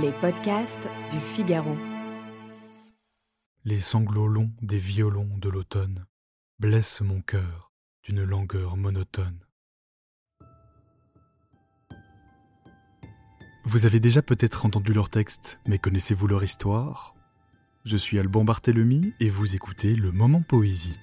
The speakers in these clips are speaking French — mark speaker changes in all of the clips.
Speaker 1: Les podcasts du Figaro.
Speaker 2: Les sanglots longs des violons de l'automne blessent mon cœur d'une langueur monotone. Vous avez déjà peut-être entendu leur texte, mais connaissez-vous leur histoire? Je suis Alban Barthélemy et vous écoutez le Moment Poésie.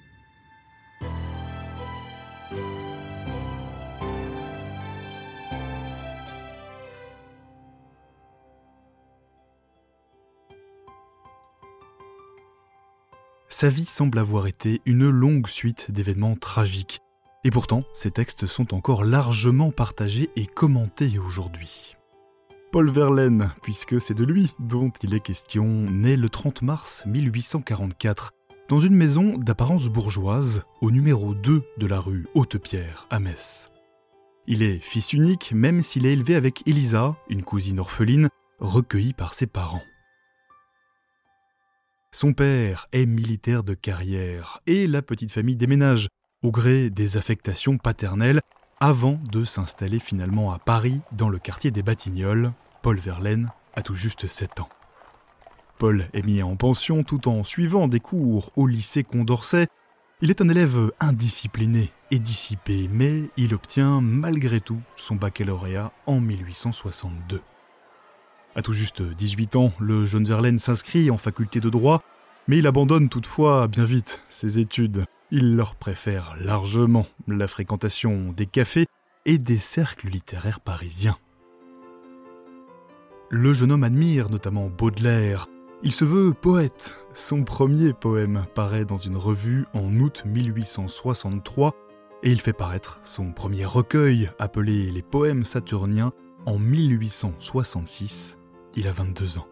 Speaker 2: Sa vie semble avoir été une longue suite d'événements tragiques. Et pourtant, ces textes sont encore largement partagés et commentés aujourd'hui. Paul Verlaine, puisque c'est de lui dont il est question, né le 30 mars 1844, dans une maison d'apparence bourgeoise, au numéro 2 de la rue Haute-Pierre, à Metz. Il est fils unique, même s'il est élevé avec Elisa, une cousine orpheline, recueillie par ses parents. Son père est militaire de carrière et la petite famille déménage au gré des affectations paternelles avant de s'installer finalement à Paris dans le quartier des Batignolles. Paul Verlaine a tout juste 7 ans. Paul est mis en pension tout en suivant des cours au lycée Condorcet. Il est un élève indiscipliné et dissipé, mais il obtient malgré tout son baccalauréat en 1862. À tout juste 18 ans, le jeune Verlaine s'inscrit en faculté de droit, mais il abandonne toutefois bien vite ses études. Il leur préfère largement la fréquentation des cafés et des cercles littéraires parisiens. Le jeune homme admire notamment Baudelaire. Il se veut poète. Son premier poème paraît dans une revue en août 1863 et il fait paraître son premier recueil appelé Les poèmes saturniens en 1866 il a 22 ans.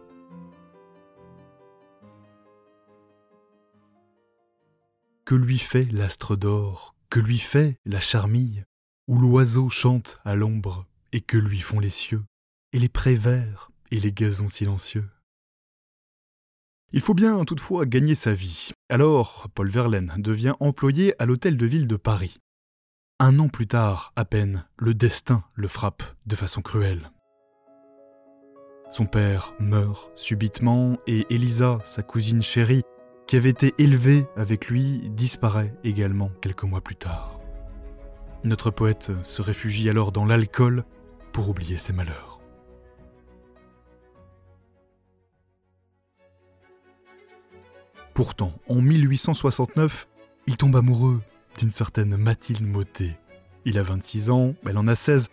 Speaker 2: Que lui fait l'astre d'or? Que lui fait la charmille? Où l'oiseau chante à l'ombre et que lui font les cieux? Et les prés verts et les gazons silencieux? Il faut bien toutefois gagner sa vie. Alors, Paul Verlaine devient employé à l'hôtel de ville de Paris. Un an plus tard, à peine, le destin le frappe de façon cruelle. Son père meurt subitement et Elisa, sa cousine chérie, qui avait été élevée avec lui, disparaît également quelques mois plus tard. Notre poète se réfugie alors dans l'alcool pour oublier ses malheurs. Pourtant, en 1869, il tombe amoureux d'une certaine Mathilde Motet. Il a 26 ans, elle en a 16.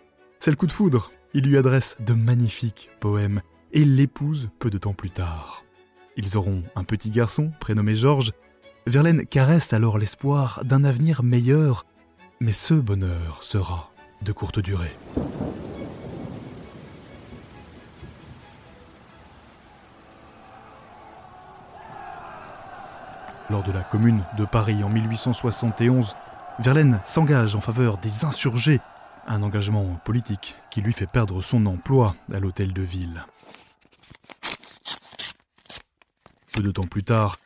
Speaker 2: C'est le coup de foudre. Il lui adresse de magnifiques poèmes et l'épouse peu de temps plus tard. Ils auront un petit garçon prénommé Georges. Verlaine caresse alors l'espoir d'un avenir meilleur, mais ce bonheur sera de courte durée. Lors de la Commune de Paris en 1871, Verlaine s'engage en faveur des insurgés un engagement politique qui lui fait perdre son emploi à l'hôtel de ville. Peu de temps plus tard,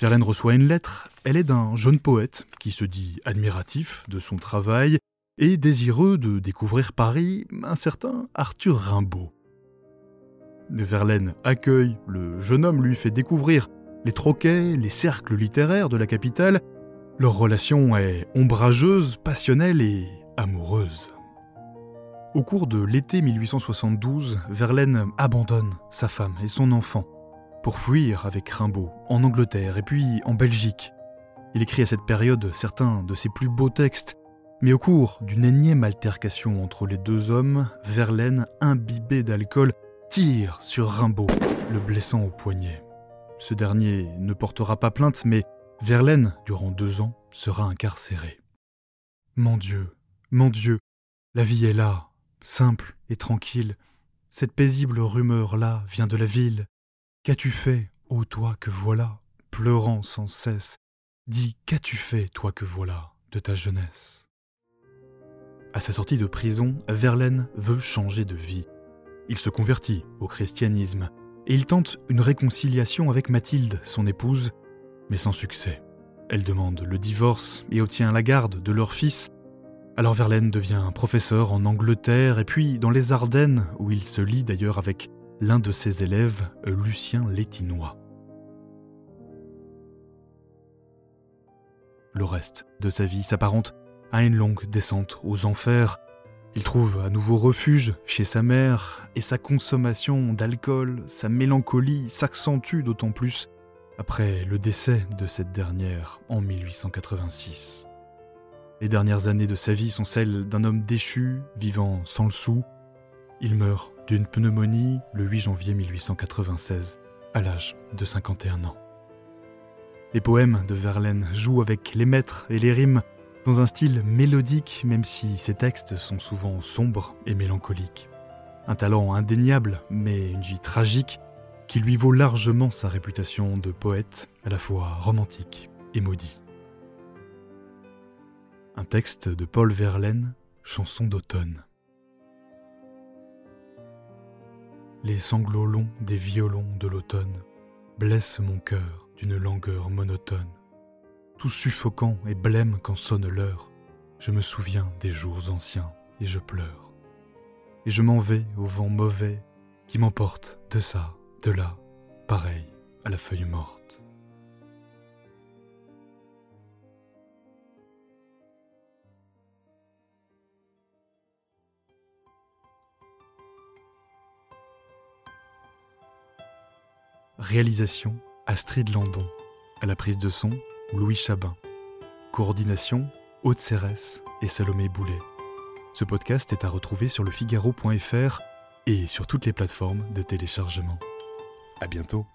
Speaker 2: Verlaine reçoit une lettre. Elle est d'un jeune poète qui se dit admiratif de son travail et désireux de découvrir Paris, un certain Arthur Rimbaud. Verlaine accueille, le jeune homme lui fait découvrir les troquets, les cercles littéraires de la capitale. Leur relation est ombrageuse, passionnelle et amoureuse. Au cours de l'été 1872, Verlaine abandonne sa femme et son enfant pour fuir avec Rimbaud en Angleterre et puis en Belgique. Il écrit à cette période certains de ses plus beaux textes, mais au cours d'une énième altercation entre les deux hommes, Verlaine, imbibé d'alcool, tire sur Rimbaud, le blessant au poignet. Ce dernier ne portera pas plainte, mais Verlaine, durant deux ans, sera incarcéré. Mon Dieu, mon Dieu, la vie est là, simple et tranquille. Cette paisible rumeur-là vient de la ville. Qu'as-tu fait, ô toi que voilà, pleurant sans cesse? Dis, qu'as-tu fait, toi que voilà, de ta jeunesse? À sa sortie de prison, Verlaine veut changer de vie. Il se convertit au christianisme et il tente une réconciliation avec Mathilde, son épouse, mais sans succès. Elle demande le divorce et obtient la garde de leur fils, alors Verlaine devient professeur en Angleterre et puis dans les Ardennes, où il se lie d'ailleurs avec l'un de ses élèves, Lucien Létinois. Le reste de sa vie s'apparente à une longue descente aux enfers. Il trouve à nouveau refuge chez sa mère et sa consommation d'alcool, sa mélancolie s'accentue d'autant plus après le décès de cette dernière en 1886. Les dernières années de sa vie sont celles d'un homme déchu, vivant sans le sou. Il meurt d'une pneumonie le 8 janvier 1896, à l'âge de 51 ans. Les poèmes de Verlaine jouent avec les maîtres et les rimes dans un style mélodique, même si ses textes sont souvent sombres et mélancoliques. Un talent indéniable, mais une vie tragique, qui lui vaut largement sa réputation de poète à la fois romantique et maudit. Un texte de Paul Verlaine, chanson d'automne. Les sanglots longs des violons de l'automne blessent mon cœur d'une langueur monotone. Tout suffocant et blême quand sonne l'heure, je me souviens des jours anciens et je pleure. Et je m'en vais au vent mauvais qui m'emporte de ça, de là, pareil à la feuille morte. Réalisation Astrid Landon. À la prise de son, Louis Chabin. Coordination Aude Cérès et Salomé Boulet. Ce podcast est à retrouver sur lefigaro.fr et sur toutes les plateformes de téléchargement. À bientôt.